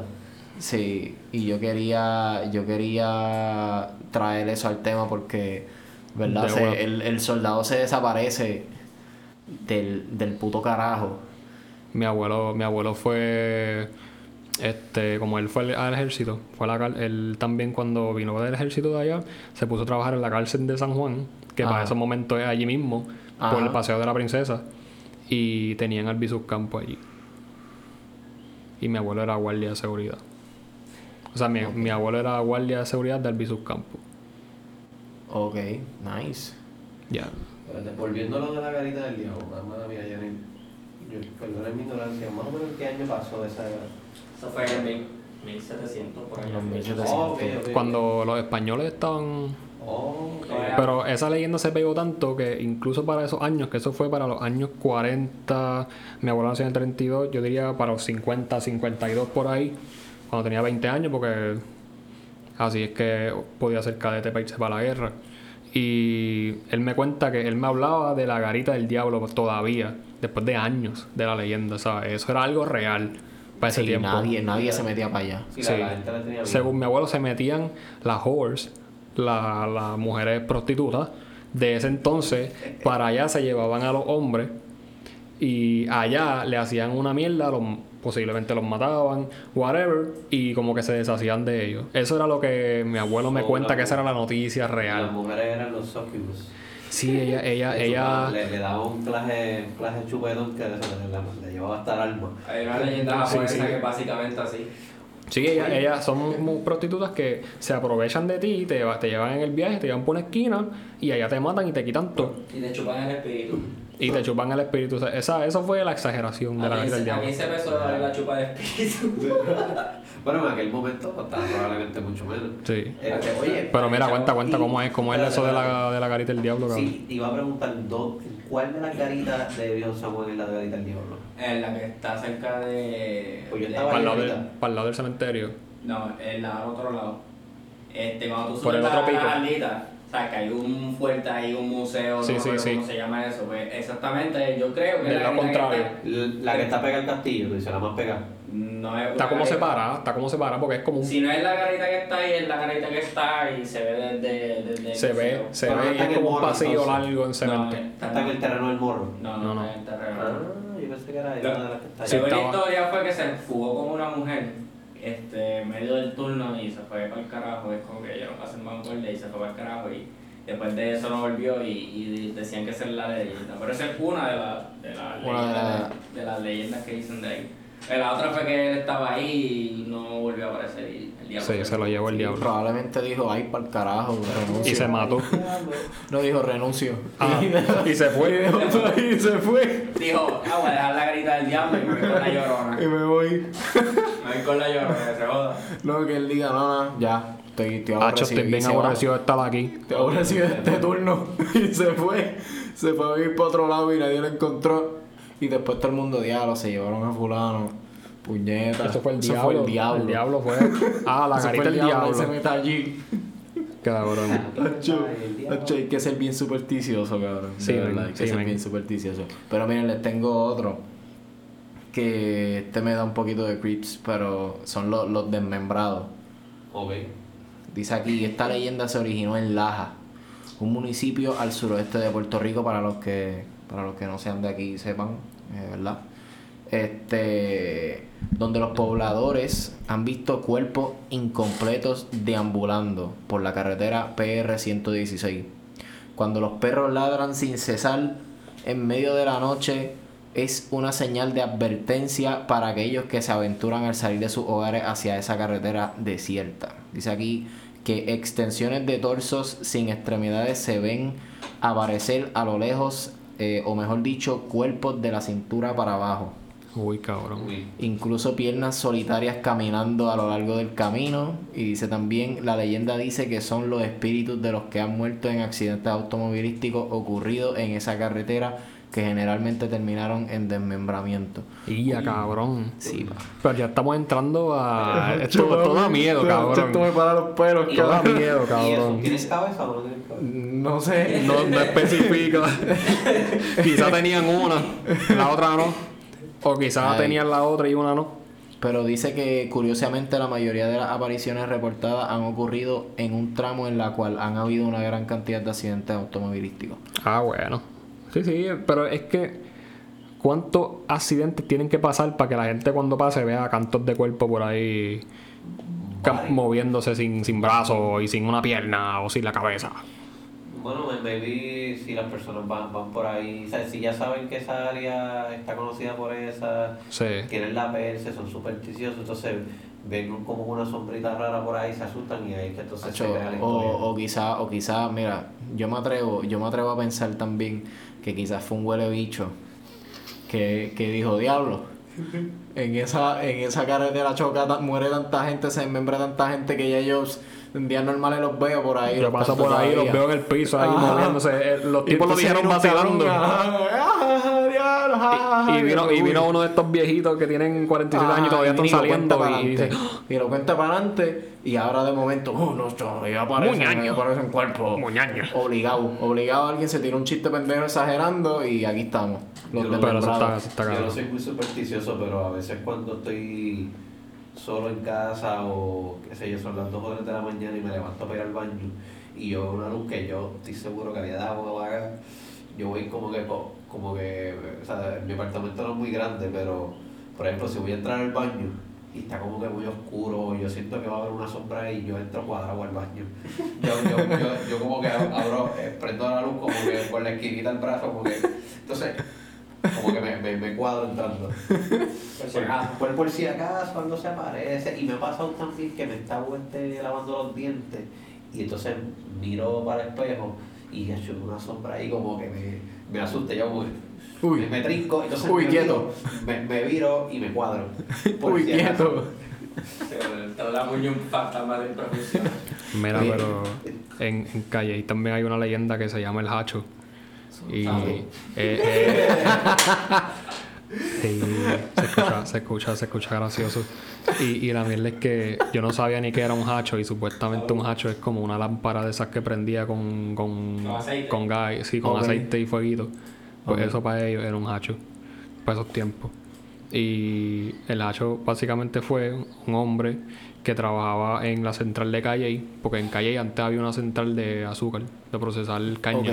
Sí, y yo quería, yo quería traer eso al tema porque, ¿verdad? Se- el, el soldado se desaparece del, del puto carajo. Mi abuelo, mi abuelo fue este, como él fue al ejército, fue a la él también cuando vino del ejército de allá, se puso a trabajar en la cárcel de San Juan, que Ajá. para esos momentos es allí mismo, por el paseo de la princesa, y tenían al Campo allí. Y mi abuelo era guardia de seguridad. O sea, mi, mi abuelo era guardia de seguridad del Campo. Ok, nice. Ya. Espérate, Volviendo a lo de la garita del diablo, mamá mía, yo perdón mi ignorancia, más o menos en qué año pasó esa. Eso fue en mil- 1700 por ahí. En los 1700. Oh. Cuando los españoles estaban Oh. Pero esa leyenda se pegó tanto que incluso para esos años, que eso fue para los años 40, mi abuelo nació en el 32, yo diría para los 50, 52 por ahí, cuando tenía 20 años, porque así es que podía ser cadete para irse para la guerra. Y él me cuenta que él me hablaba de la garita del diablo todavía, después de años de la leyenda, ¿sabes? Eso era algo real para ese Sí, tiempo. nadie, nadie se metía para allá. Sí, Sí. La, la gente la tenía bien. Según mi abuelo, se metían las whores, la- las mujeres prostitutas de ese entonces, para allá se llevaban a los hombres y allá le hacían una mierda, los- posiblemente los mataban, whatever, y como que se deshacían de ellos. Eso era lo que mi abuelo me cuenta que esa era la noticia Las real. mujeres eran los succubus. Sí, ella, ella, Le ella. Le, le daba un clase, un clase chupetón que le, le, le llevaba hasta el alma. Hay una leyenda Sí, japonesa sí. que es básicamente así. Sí, ellas, ellas son prostitutas que se aprovechan de ti, te, te llevan en el viaje, te llevan por una esquina y allá te matan y te quitan todo. Y te chupan el espíritu. Y te chupan el espíritu. O sea, esa, eso fue la exageración de la A vida del 15 a diablo. 15 pesos vale la chupa de espíritu. Bueno, en aquel momento estaba probablemente mucho menos. Sí. Este, oye, Pero mira, cuenta, cuenta y- cómo es, cómo es eso de la, de la garita del diablo, cabrón. Sí, te iba a preguntar, ¿dó- ¿cuál de las garitas de Viejo Samuel es la garita del diablo? En la que está cerca de. Pues yo de- estaba Para el, lado del, para el lado del cementerio. No, en la al otro lado. Este, cuando tú Por subes el otro la, pico. la sea, que hay un fuerte ahí, un museo, Sí, no sí, recuerdo sí. cómo se llama eso. Pues exactamente, yo creo que es la garita que contrario. está- La que está pegada al castillo, tú dices, la más pegada. No es Está como garita- separada, está como separada porque es como un... Si no es la garita que está ahí, es la garita que está y se ve desde. desde el Se ve, museo. se Pero ve no es como un morro, pasillo entonces. largo en No, cemento. está Está en el terreno del morro. No, No, no, no. está en el terreno. Ah, yo pensé que era una de las que está. Según la estaba- historia fue que se fugó con una mujer este, medio del turno y se fue para el carajo. Es como que ella no hace más guardia y se fue para el carajo. Y Después de eso no volvió y, y decían que esa es la leyenda. Pero esa es una de, la- de las de leyendas, la- de, de las leyendas que dicen de ahí. La otra fue que él estaba ahí y no volvió a aparecer y el diablo Sí, se lo llevó el diablo. Probablemente dijo, ay, para el carajo, renuncio. Y se mató. No dijo renuncio. Ah, y se fue. y se fue. Dijo, ah, voy a dejar la garita del diablo y me voy con la llorona. Y me voy. Me voy con la llorona, se joda. No, que él diga, no, no, ya. Estoy, estoy Hacho, aborrecido. estoy bien aborrecido de estar aquí. Estoy aborrecido de este turno. Y se fue. Se fue a ir para otro lado y nadie lo encontró. Y después todo el mundo, diablo, se llevaron a fulano. Puñeta. Eso fue el Eso diablo. fue el diablo. El diablo fue. Ah, la Eso carita del se diablo. mete allí. Cabrón. Hay que ser bien supersticioso, cabrón. Sí, de verdad, hay que sí, ser bien supersticioso. Pero miren, les tengo otro. Que este me da un poquito de creeps, pero son los, los desmembrados. Ok. Dice aquí, esta leyenda se originó en Laja, un municipio al suroeste de Puerto Rico para los que para los que no sean de aquí y sepan, eh, ¿verdad? Este donde los pobladores han visto cuerpos incompletos deambulando por la carretera PR 116. Cuando los perros ladran sin cesar en medio de la noche es una señal de advertencia para aquellos que se aventuran al salir de sus hogares hacia esa carretera desierta. Dice aquí que extensiones de torsos sin extremidades se ven aparecer a lo lejos, eh, o mejor dicho, cuerpos de la cintura para abajo. Uy, cabrón. Uy. Incluso piernas solitarias caminando a lo largo del camino. Y dice también, la leyenda dice que son los espíritus de los que han muerto en accidentes automovilísticos ocurridos en esa carretera que generalmente terminaron en desmembramiento. Y ya, cabrón. Sí, pa. Pero ya estamos entrando a. Esto, esto da miedo, cabrón. Esto me para los pelos, Y- Esto da cabrón. miedo, ¿Y eso cabrón. tienes cabeza o no tienes cabeza? No sé. No, no especifica. quizá tenían una, la otra no. O quizás Ay. tenían la otra y una no. Pero dice que curiosamente la mayoría de las apariciones reportadas han ocurrido en un tramo en la cual han habido una gran cantidad de accidentes automovilísticos. Ah, bueno. Sí, sí, pero es que. ¿Cuántos accidentes tienen que pasar para que la gente cuando pase vea cantos de cuerpo por ahí Vale. moviéndose sin, sin brazos y sin una pierna o sin la cabeza? Bueno, may- maybe si las personas van, van por ahí, o sea, si ya saben que esa área está conocida por esa, Sí. quieren la verse, son supersticiosos, entonces ven como una sombrita rara por ahí, se asustan y ahí que entonces se Hacho, crea la o, historia. o quizá, o quizá, mira, yo me atrevo, yo me atrevo a pensar también que quizás fue un huele bicho que, que dijo, diablo, en esa, en esa carretera choca, muere tanta gente, se desmembra tanta gente que ya ellos en días normales los veo por ahí. Yo los paso por ahí, los veo en el piso ahí Ajá. moviéndose. Eh, Los tipos lo dijeron vacilando. Y, y vino, y vino uno de estos viejitos que tienen 47 años y Ah, todavía están y saliendo. para Y, dice. Y lo cuenta para adelante. Y ahora de momento, oh, no, ya aparecen, Muñaño. aparecen cuerpos. Muñaño. Obligado. Obligado alguien se tira un chiste pendejo exagerando y aquí estamos. Los Yo no- Pero eso está, eso está Yo no soy muy supersticioso, pero a veces cuando estoy solo en casa o qué sé yo, son las 2 o 3 de la mañana y me levanto para ir al baño y yo una luz que yo estoy seguro que había dejado vaga, yo voy como que, co- como que, o sea, mi apartamento no es muy grande, pero por ejemplo, si voy a entrar al baño y está como que muy oscuro, yo siento que va a haber una sombra y yo entro cuadrado al baño. Yo, yo, yo, yo como que abro, eh, prendo la luz como que por la esquinita del brazo, como que, entonces como que me, me, me cuadro entrando. Por si acaso. Por, por si acaso cuando se aparece. Y me ha pasado también que me está este, lavando los dientes y entonces miro para el espejo y hecho una sombra ahí como que me, me asusta. Yo como que Uy. me, me trinco, entonces Uy, me, quieto. viro, me, me viro y me cuadro. Por Uy, si quieto. Te muy un fantasma de improvisación. Mira, pero en, en Calle también hay una leyenda que se llama el Hacho. Y Ah, eh, eh, se escucha, se escucha, se escucha gracioso. Y, y la mierda es que yo no sabía ni que era un hacho y supuestamente un hacho es como una lámpara de esas que prendía con con, Con aceite. con gas, sí, con aceite y fueguito. Pues eso para ellos era un hacho, para esos tiempos. Y el hacho básicamente fue un hombre que trabajaba en la central de Calle, porque en Calle antes había una central de azúcar, de procesar caña.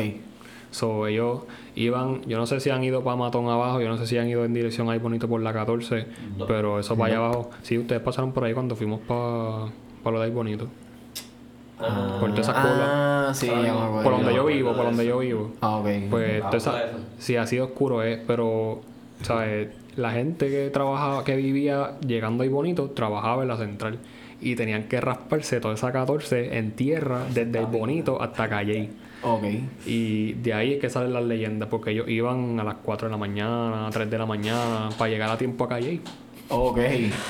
So, ellos iban, yo no sé si han ido para Matón abajo, yo no sé si han ido en dirección ahí bonito por la 14, No. pero eso para allá abajo. Sí, ustedes pasaron por ahí cuando fuimos para lo de ahí bonito. Ah, Por todas esas curvas. Ah, sí. Por donde yo vivo, por de donde yo vivo. Ah, ok. Pues Ah, toda esa- sí, así de oscuro es, pero, ¿sabes? La gente que trabajaba, que vivía llegando ahí bonito, trabajaba en la central. Y tenían que rasparse toda esa 14 en tierra, desde el bonito hasta Calle. Ok. Y de ahí es que salen las leyendas, porque ellos iban a las 4 de la mañana, 3 de la mañana, para llegar a tiempo a Calle. Ok.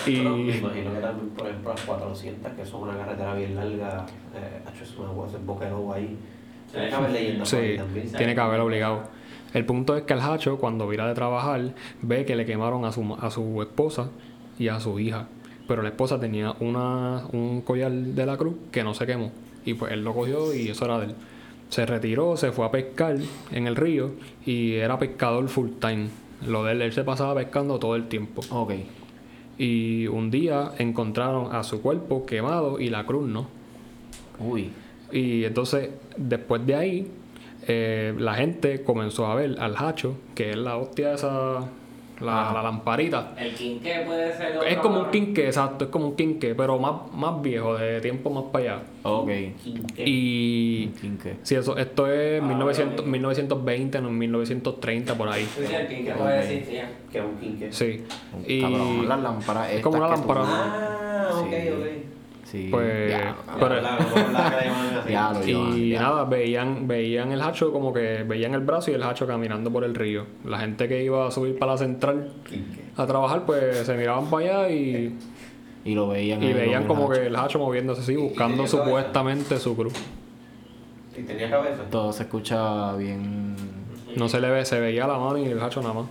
Pero me Y imagino que también, por ejemplo, las 400, que son una carretera bien larga, eh, hecho, es una hueá, es boquero ahí. Tiene que haber leyendas por ahí sí, también. tiene que haber obligado. El punto es que el Hacho, cuando vira de trabajar, ve que le quemaron a su, ma- a su esposa y a su hija. Pero la esposa tenía una, un collar de la cruz que no se quemó. Y pues él lo cogió y eso era de él. Se retiró, se fue a pescar en el río y era pescador full time. Lo de él, él se pasaba pescando todo el tiempo. Ok. Y un día encontraron a su cuerpo quemado y la cruz, ¿no? Uy. Y entonces, después de ahí, eh, la gente comenzó a ver al hacho, que es la hostia esa, la, la lamparita. El quinqué puede ser. Es otro como un color. quinque, exacto, es como un quinque, pero más, más viejo, de tiempo más para allá. Ok. Quinqué. Y Quinque. sí, eso, esto es Ah, 1900, vale. 1920, no, 1930, por ahí. Sí, el quinqué puede existir. Que es un quinqué. Sí. Y Cabrón, las lámparas. es como una tú- lámpara. Ah, ok, Sí. ok. Sí. Pues, pero- Y nada, veían, veían el hacho como que veían el brazo y el hacho caminando por el río. La gente que iba a subir para la central a trabajar, pues se miraban para allá y, Y lo veían. y veían como que el hacho moviéndose así, buscando supuestamente su cruz. Y tenía cabeza. Todo se escucha bien. No se le ve, se veía la mano y el hacho nada más.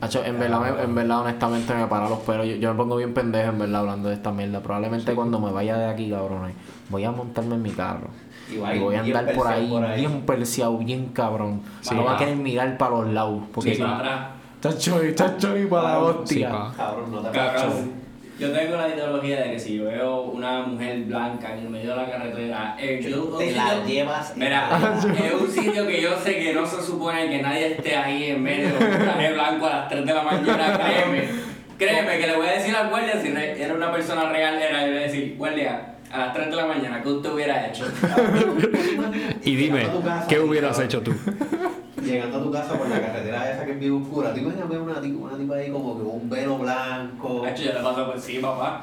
Hacho, en verdad, me- en verdad, honestamente me para los pelos. Yo, yo me pongo bien pendejo en verdad hablando de esta mierda. Probablemente cuando me vaya de aquí, cabrones, voy a montarme en mi carro. Y va voy a andar por ahí, por ahí. bien perseado, bien cabrón. Sí, no va a querer mirar para los lados. Porque Sí, si. para atrás. Chacho, chacho, y para la hostia. pa. Cabrón, no te Cabrón. Yo tengo la ideología de que si yo veo una mujer blanca en el medio de la carretera, eh, yo, Te la llevas. Mira, es un sitio que yo sé que no se supone que nadie esté ahí en medio de un traje blanco a las 3 de la mañana, créeme. Créeme que le voy a decir al guardia, si era una persona real, era yo le voy a decir, guardia, a las 3 de la mañana, ¿qué usted hubiera hecho? Y dime, ¿qué hubieras hecho tú? Llegando a tu casa por la carretera esa que es bien oscura, tú imaginas ver una, tipa- una tipa ahí como que con un velo blanco Hacho, yo le paso por sí, papá.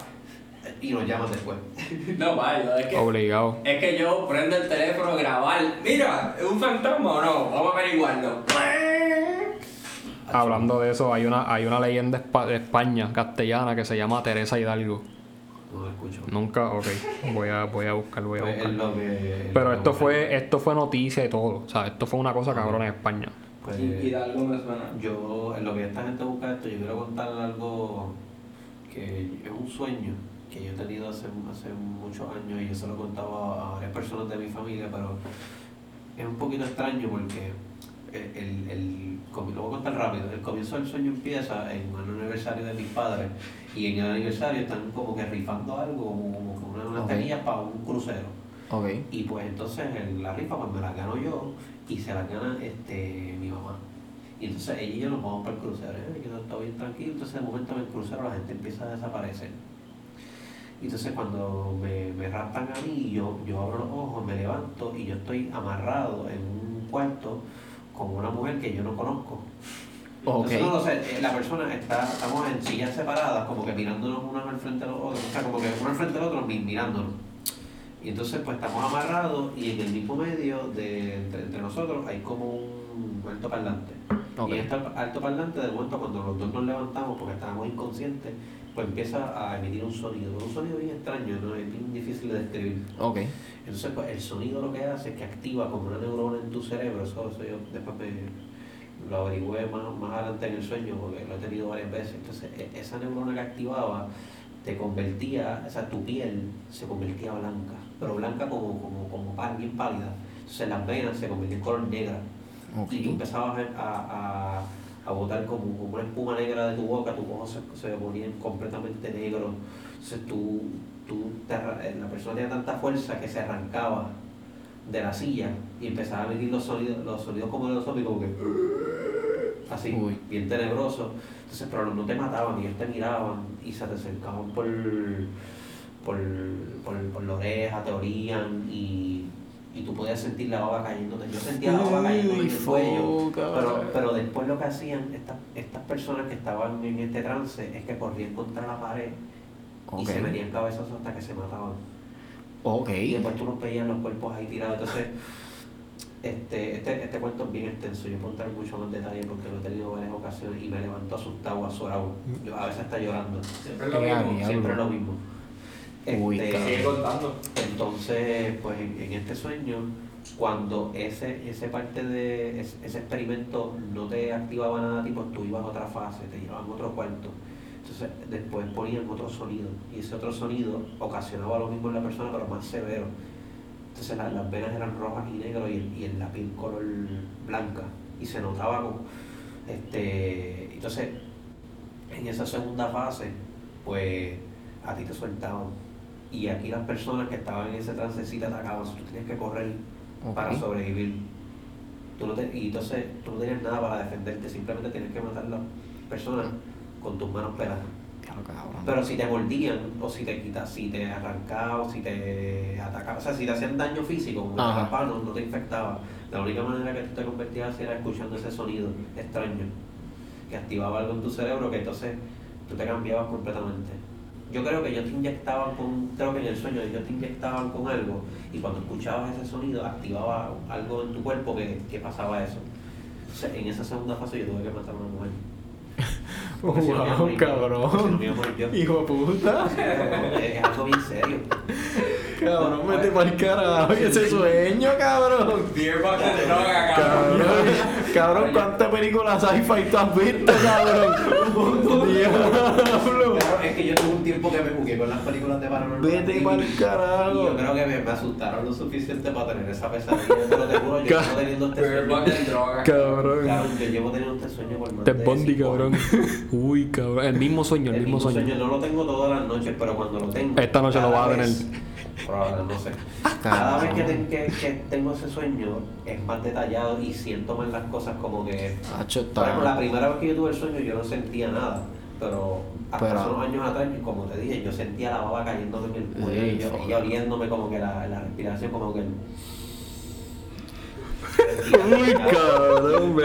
y nos llaman después. No, vaya, es que... Obligado. Es que yo prendo el teléfono, grabar. Mira, ¿es un fantasma o no? Vamos a averiguarlo. Hablando de eso, hay una, hay una leyenda de España, castellana, que se llama Teresa Hidalgo. No lo escucho. Nunca, ok, voy a, voy a buscar, voy a Pues buscar. es lo que- Pero lo esto que- fue, esto fue noticia y todo. O sea, esto fue una cosa cabrona en España. Pues, Y algo me suena. Yo, en lo que esta gente busca esto, yo quiero contar algo que es un sueño que yo he tenido hace, hace muchos años y yo se lo he contado a varias personas de mi familia, pero es un poquito extraño porque el, el, el- lo voy a contar rápido. El comienzo del sueño empieza en un aniversario de mis padres y en el aniversario están como que rifando algo, como, que una- unas Ok. tenillas para un crucero. Ok. Y pues entonces en la rifa pues me la gano yo y se la gana este mi mamá. Y entonces ella y yo nos vamos para el crucero. ¿eh? Yo estoy bien tranquilo, entonces de momento en el crucero la gente empieza a desaparecer. Y entonces cuando me, me raptan a mí, yo, yo abro los ojos, me levanto y yo estoy amarrado en un cuarto con una mujer que yo no conozco. Ok. Entonces, no lo sé, eh, la persona está, estamos en sillas separadas, como que mirándonos uno al frente de los otros, o sea, como que uno al frente del otro mi- mirándonos. Y entonces pues estamos amarrados y en el mismo medio de entre, entre nosotros hay como un alto parlante. Ok. Y este alto parlante de momento cuando los dos nos levantamos porque estábamos inconscientes, pues empieza a emitir un sonido, un sonido bien extraño, ¿no? es bien difícil de describir. Ok. Entonces, pues, el sonido lo que hace es que activa como una neurona en tu cerebro. Eso, eso yo después me lo averigüé más, más adelante en el sueño porque lo he tenido varias veces. Entonces, e- esa neurona que activaba te convertía, o sea, tu piel se convertía blanca, pero blanca como, como, como bien pálida. Entonces, las venas se convertían en color negra y tú empezabas a, a, a botar como, como una espuma negra de tu boca, tus ojos se, se ponían completamente negros. Entonces tú, tú te eh, la persona tenía tanta fuerza que se arrancaba de la silla y empezaba a emitir los sonidos, los sonidos como de los zombies, como que así, Uy. bien tenebroso. Entonces, pero no te mataban, ellos te miraban y se te acercaban por, por, por, por la oreja, te orían y, y tú podías sentir la baba cayéndote. Yo sentía la baba cayendo en el cuello. Pero, pero después lo que hacían estas, estas personas que estaban en este trance es que corrían contra la pared y se metían cabezazos hasta que se mataban. Ok. Y después tú los veías los cuerpos ahí tirados. Entonces, este, este, este cuento es bien extenso. Yo puedo entrar en mucho más detalle porque lo he tenido varias ocasiones y me levanto asustado, azorado. Yo a veces está llorando. Siempre es lo mismo. diablo. Siempre lo mismo. Este, cabrón. Sigue contando. entonces, pues en, en este sueño, cuando ese, ese parte de ese, ese experimento no te activaba nada, tipo tú ibas a otra fase, te llevaban a otro cuarto. Entonces después ponían otro sonido y ese otro sonido ocasionaba lo mismo en la persona pero más severo. Entonces la- las venas eran rojas y negras y, el- y el- la piel color blanca y se notaba como este entonces en esa segunda fase pues a ti te soltaban y aquí las personas que estaban en ese te atacaban, tú tenías que correr para sobrevivir. Tú no te- y entonces tú no tenías nada para defenderte, simplemente tenías que matar a las personas con tus manos peladas. Pero si te mordían, o si te quitas, si te arrancaban, o si te atacaban, o sea, si te hacían daño físico, como te Ajá. raspaban, no, no te infectaba. La única manera que tú te convertías era escuchando ese sonido extraño, que activaba algo en tu cerebro, que entonces tú te cambiabas completamente. Yo creo que ellos te inyectaban con, creo que en el sueño ellos te inyectaban con algo, y cuando escuchabas ese sonido, activaba algo en tu cuerpo que, que pasaba eso. Entonces, en esa segunda fase yo tuve que matar a una mujer. Si no Wow, morir si no cabrón. Hijo de puta. Es algo bien serio. Cabrón, vete pa'l carajo. Y ese sueño, cabrón. De droga, cabrón. Cabrón, cabrón, ¿cuántas películas sci-fi tú has visto, cabrón? Diablo. Es que yo tuve un tiempo que me jugué con las películas de Paranormal. Vete y- pa'l Y carajo. yo creo que me, me asustaron lo suficiente para tener esa pesadilla. Pero te juro, yo llevo teniendo este sueño. box de droga. Cabrón. Cabrón, yo llevo teniendo este sueño por más Bundy, cinco cabrón. Uy, cabrón. El mismo sueño, el, El mismo sueño. No lo tengo todas las noches, pero cuando lo tengo. Esta noche lo vas a tener. Probablemente, no sé. Cada vez que, ten- que, que tengo ese sueño es más detallado y siento más las cosas como que. Por ejemplo, la primera vez que yo tuve el sueño yo no sentía nada, pero hasta Pero- hace unos años atrás, como te dije, yo sentía la baba cayéndome en el cuello y, yo, y oliéndome como que la, la respiración como que... el- Uy, cabrón,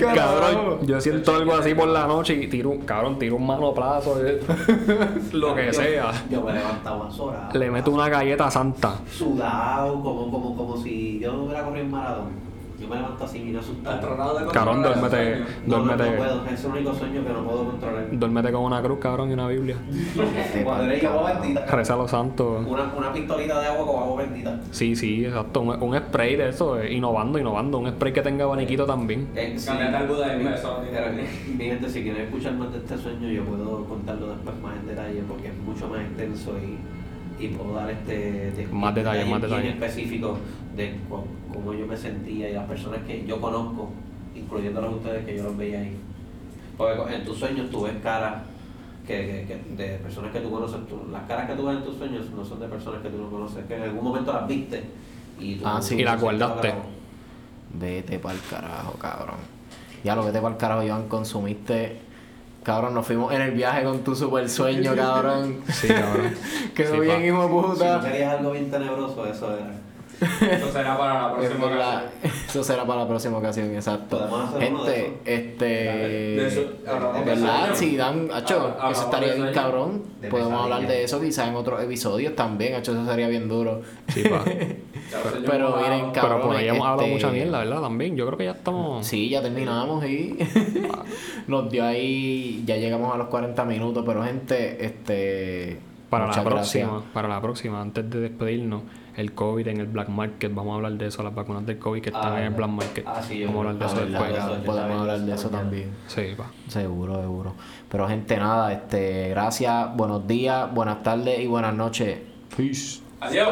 carajo. Cabrón, yo siento algo así por la noche y tiro, un- cabrón, tiro un manoplazo, eh, lo que Yo- sea. Yo me levantaba sola. Le meto una galleta santa. Sudado, como, como, como si yo no hubiera corrido en maratón. Me levanto así. Tratado de Cabrón, duérmete. No, no, duérmete, no puedo, es el único sueño que no puedo controlar. duérmete con una cruz, cabrón, y una Biblia. Cuando eres agua bendita. Reza a los santos. Una, una pistolita de agua con agua bendita. Sí, sí, exacto. Un, un spray de eso, eh, innovando, innovando. Un spray que tenga abaniquito también. Eh, sí. Algo de Pero, Mi gente, si quieren escuchar más de este sueño, yo puedo contarlo después más en detalle porque es mucho más extenso y, y puedo dar este de- Más detalles, más detalles. específicos de cómo yo me sentía y las personas que yo conozco, incluyéndolos a ustedes que yo los veía ahí. Porque en tus sueños tú ves caras que, que- que- de personas que tú conoces. tú- las caras que tú ves en tus sueños no son de personas que tú no conoces, que en algún momento las viste y tú Ah, sí. Y las guardaste. Vete pa'l carajo, cabrón. Ya lo vete pa'l carajo, Iván, consumiste. Cabrón, nos fuimos en el viaje con tu super sueño, cabrón. Sí, cabrón. Quedó Sí, bien, hijo de Si no puta. querías algo bien tenebroso, eso era. Eso será para la próxima ocasión. Eso será para la próxima ocasión, exacto. Gente, este. ¿Verdad? Si dan, hacho, eso estaría bien cabrón. De Podemos hablar de eso quizás en otros episodios también, hacho, eso sería bien duro. Sí, pa. Pero miren, cabrón. Pero por ahí hemos hablado este- mucha mierda, ¿verdad? También. Yo creo que ya estamos. Sí, ya terminamos y nos dio ahí, ya llegamos a los 40 minutos, pero gente, este... Para la próxima, gracias. para la próxima, antes de despedirnos, el COVID en el black market, vamos a hablar de eso, las vacunas del COVID que están Ah, en el black market. Ah, sí, vamos a hablar de eso después. podemos hablar de eso también. Sí, pa. Seguro, seguro. Pero gente, nada, este, gracias, buenos días, buenas tardes y buenas noches. Peace. Adiós.